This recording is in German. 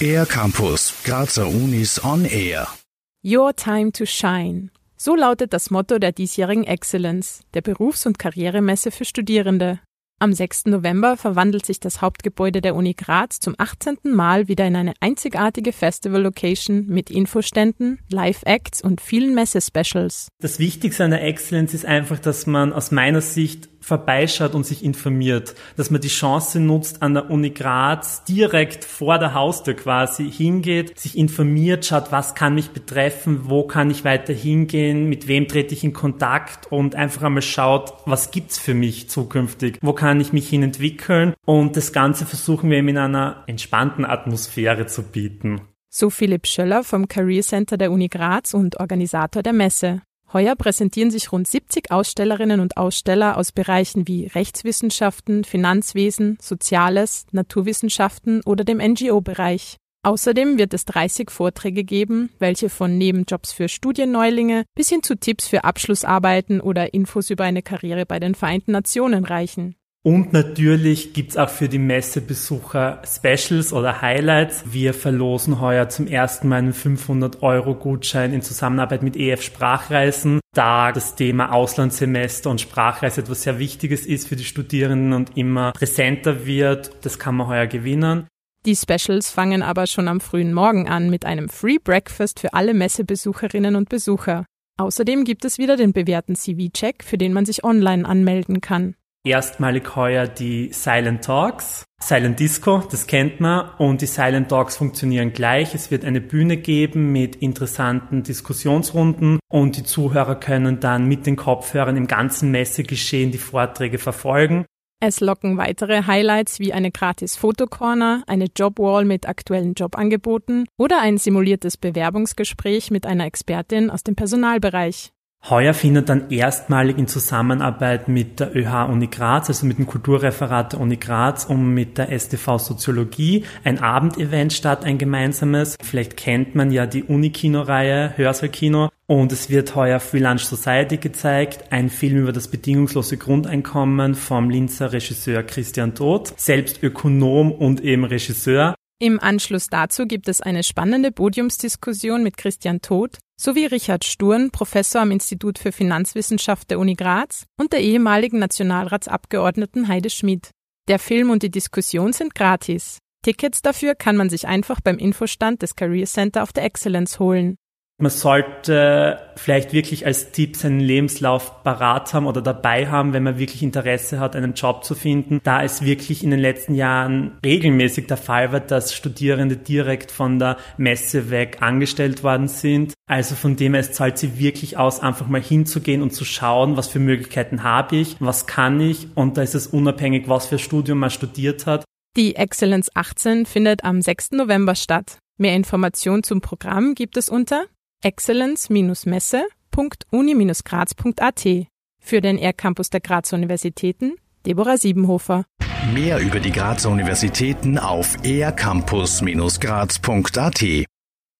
Air Campus, Grazer Unis on Air. Your time to shine. So lautet das Motto der diesjährigen Excellence, der Berufs- und Karrieremesse für Studierende. Am 6. November verwandelt sich das Hauptgebäude der Uni Graz zum 18. Mal wieder in eine einzigartige Festival-Location mit Infoständen, Live-Acts und vielen Messe-Specials. Das Wichtigste an der Excellence ist einfach, dass man aus meiner Sicht vorbeischaut und sich informiert, dass man die Chance nutzt, an der Uni Graz direkt vor der Haustür quasi hingeht, sich informiert, schaut, was kann mich betreffen, wo kann ich weiter hingehen, mit wem trete ich in Kontakt und einfach einmal schaut, was gibt's für mich zukünftig, wo kann ich mich hin entwickeln und das Ganze versuchen wir eben in einer entspannten Atmosphäre zu bieten. So Philipp Schöller vom Career Center der Uni Graz und Organisator der Messe. Heuer präsentieren sich rund 70 Ausstellerinnen und Aussteller aus Bereichen wie Rechtswissenschaften, Finanzwesen, Soziales, Naturwissenschaften oder dem NGO-Bereich. Außerdem wird es 30 Vorträge geben, welche von Nebenjobs für Studienneulinge bis hin zu Tipps für Abschlussarbeiten oder Infos über eine Karriere bei den Vereinten Nationen reichen. Und natürlich gibt's auch für die Messebesucher Specials oder Highlights. Wir verlosen heuer zum ersten Mal einen 500-Euro-Gutschein in Zusammenarbeit mit EF Sprachreisen, da das Thema Auslandssemester und Sprachreise etwas sehr Wichtiges ist für die Studierenden und immer präsenter wird. Das kann man heuer gewinnen. Die Specials fangen aber schon am frühen Morgen an mit einem Free Breakfast für alle Messebesucherinnen und Besucher. Außerdem gibt es wieder den bewährten CV-Check, für den man sich online anmelden kann erstmalig heuer die Silent Talks. Silent Disco, das kennt man. Und die Silent Talks funktionieren gleich. Es wird eine Bühne geben mit interessanten Diskussionsrunden und die Zuhörer können dann mit den Kopfhörern im ganzen Messegeschehen die Vorträge verfolgen. Es locken weitere Highlights wie eine gratis Fotocorner, eine Jobwall mit aktuellen Jobangeboten oder ein simuliertes Bewerbungsgespräch mit einer Expertin aus dem Personalbereich. Heuer findet dann erstmalig in Zusammenarbeit mit der ÖH Uni Graz, also mit dem Kulturreferat der Uni Graz und mit der STV Soziologie ein Abendevent statt, ein gemeinsames. Vielleicht kennt man ja die Unikino-Reihe Hörsaalkino und es wird heuer Free Lunch Society gezeigt, ein Film über das bedingungslose Grundeinkommen vom Linzer Regisseur Christian Todt, selbst Ökonom und eben Regisseur. Im Anschluss dazu gibt es eine spannende Podiumsdiskussion mit Christian Todt sowie Richard Sturn, Professor am Institut für Finanzwissenschaft der Uni Graz und der ehemaligen Nationalratsabgeordneten Heide Schmid. Der Film und die Diskussion sind gratis. Tickets dafür kann man sich einfach beim Infostand des Career Center auf der Excellence holen. Man sollte vielleicht wirklich als Tipp seinen Lebenslauf parat haben oder dabei haben, wenn man wirklich Interesse hat, einen Job zu finden, da es wirklich in den letzten Jahren regelmäßig der Fall war, dass Studierende direkt von der Messe weg angestellt worden sind. Also von dem her, es zahlt sich wirklich aus, einfach mal hinzugehen und zu schauen, was für Möglichkeiten habe ich, was kann ich und da ist es unabhängig, was für Studium man studiert hat. Die Excellence 18 findet am 6. November statt. Mehr Informationen zum Programm gibt es unter excellence-messe.uni-graz.at. Für den R-Campus der Grazer Universitäten, Deborah Siebenhofer. Mehr über die Grazer Universitäten auf ercampus-graz.at